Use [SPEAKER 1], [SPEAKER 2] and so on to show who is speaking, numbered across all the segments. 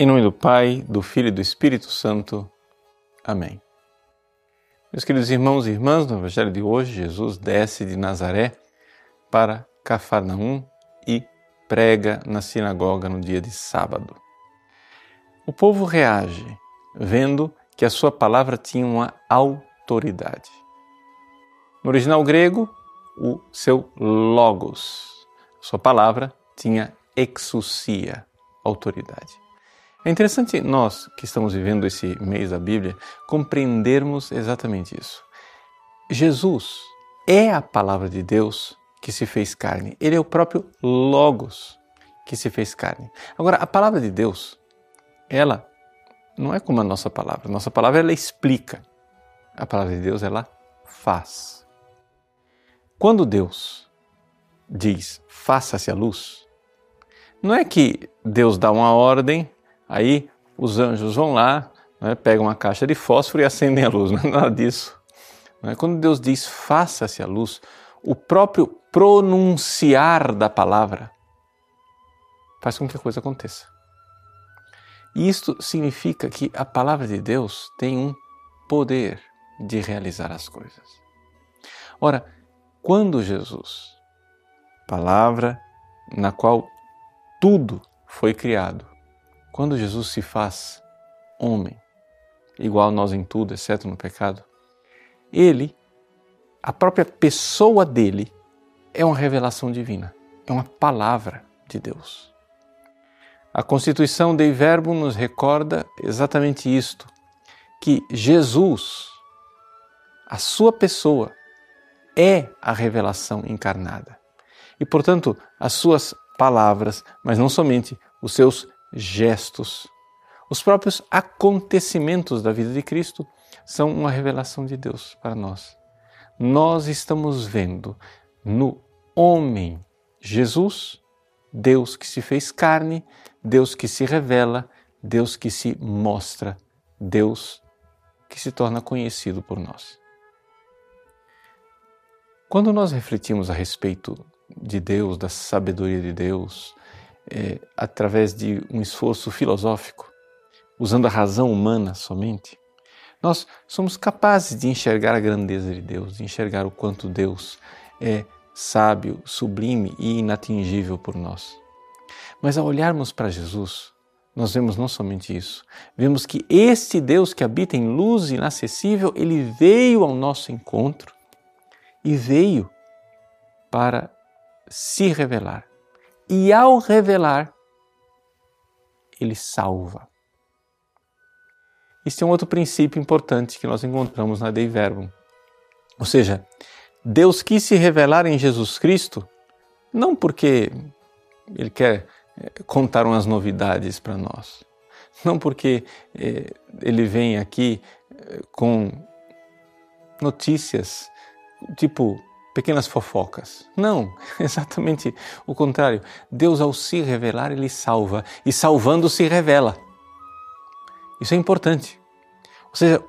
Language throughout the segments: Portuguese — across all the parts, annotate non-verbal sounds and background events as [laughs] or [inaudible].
[SPEAKER 1] Em nome do Pai, do Filho e do Espírito Santo. Amém. Meus queridos irmãos e irmãs, no Evangelho de hoje, Jesus desce de Nazaré para Cafarnaum e prega na sinagoga no dia de sábado. O povo reage, vendo que a sua palavra tinha uma autoridade. No original grego, o seu logos, sua palavra tinha exousia, autoridade. É interessante nós que estamos vivendo esse mês da Bíblia compreendermos exatamente isso. Jesus é a palavra de Deus que se fez carne. Ele é o próprio Logos que se fez carne. Agora, a palavra de Deus, ela não é como a nossa palavra. Nossa palavra ela explica. A palavra de Deus ela faz. Quando Deus diz faça-se a luz, não é que Deus dá uma ordem Aí os anjos vão lá, né, pegam uma caixa de fósforo e acendem a luz. [laughs] Não é nada disso. Né? Quando Deus diz faça-se a luz, o próprio pronunciar da palavra faz com que a coisa aconteça. E isto significa que a palavra de Deus tem um poder de realizar as coisas. Ora, quando Jesus, palavra na qual tudo foi criado, quando Jesus se faz homem, igual a nós em tudo, exceto no pecado, ele, a própria pessoa dele, é uma revelação divina, é uma palavra de Deus. A Constituição Dei Verbo nos recorda exatamente isto, que Jesus, a sua pessoa, é a revelação encarnada. E, portanto, as suas palavras, mas não somente, os seus gestos, os próprios acontecimentos da vida de Cristo são uma revelação de Deus para nós. Nós estamos vendo no homem Jesus, Deus que se fez carne, Deus que se revela, Deus que se mostra, Deus que se torna conhecido por nós. Quando nós refletimos a respeito de Deus, da sabedoria de Deus, é, através de um esforço filosófico, usando a razão humana somente, nós somos capazes de enxergar a grandeza de Deus, de enxergar o quanto Deus é sábio, sublime e inatingível por nós. Mas ao olharmos para Jesus, nós vemos não somente isso, vemos que este Deus que habita em luz inacessível, ele veio ao nosso encontro e veio para se revelar e ao revelar, ele salva. Isso é um outro princípio importante que nós encontramos na Dei Verbum. Ou seja, Deus quis se revelar em Jesus Cristo não porque Ele quer eh, contar umas novidades para nós, não porque eh, Ele vem aqui eh, com notícias tipo pequenas fofocas. Não, [laughs] exatamente o contrário. Deus, ao se revelar, ele salva e salvando se revela. Isso é importante. Ou seja,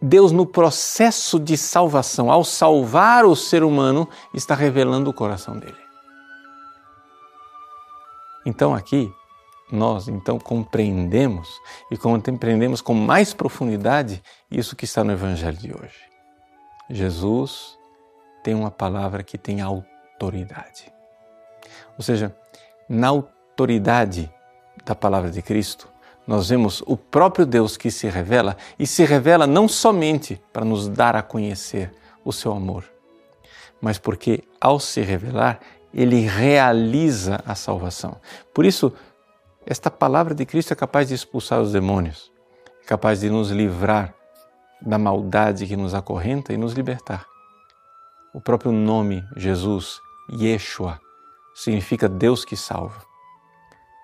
[SPEAKER 1] Deus, no processo de salvação, ao salvar o ser humano, está revelando o coração dele. Então aqui nós então compreendemos e compreendemos com mais profundidade isso que está no evangelho de hoje. Jesus tem uma palavra que tem autoridade. Ou seja, na autoridade da palavra de Cristo, nós vemos o próprio Deus que se revela e se revela não somente para nos dar a conhecer o seu amor, mas porque ao se revelar, ele realiza a salvação. Por isso, esta palavra de Cristo é capaz de expulsar os demônios, é capaz de nos livrar da maldade que nos acorrenta e nos libertar. O próprio nome Jesus, Yeshua, significa Deus que salva.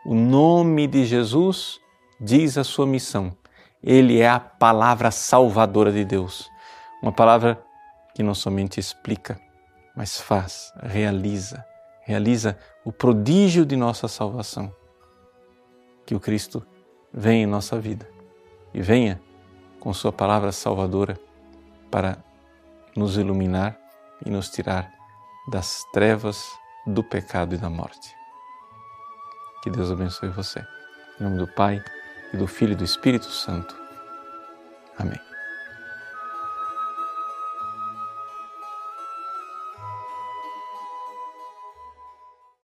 [SPEAKER 1] O nome de Jesus diz a sua missão. Ele é a palavra salvadora de Deus. Uma palavra que não somente explica, mas faz, realiza, realiza o prodígio de nossa salvação. Que o Cristo venha em nossa vida e venha com Sua palavra salvadora para nos iluminar e nos tirar das trevas do pecado e da morte. Que Deus abençoe você. Em nome do Pai, e do Filho e do Espírito Santo. Amém.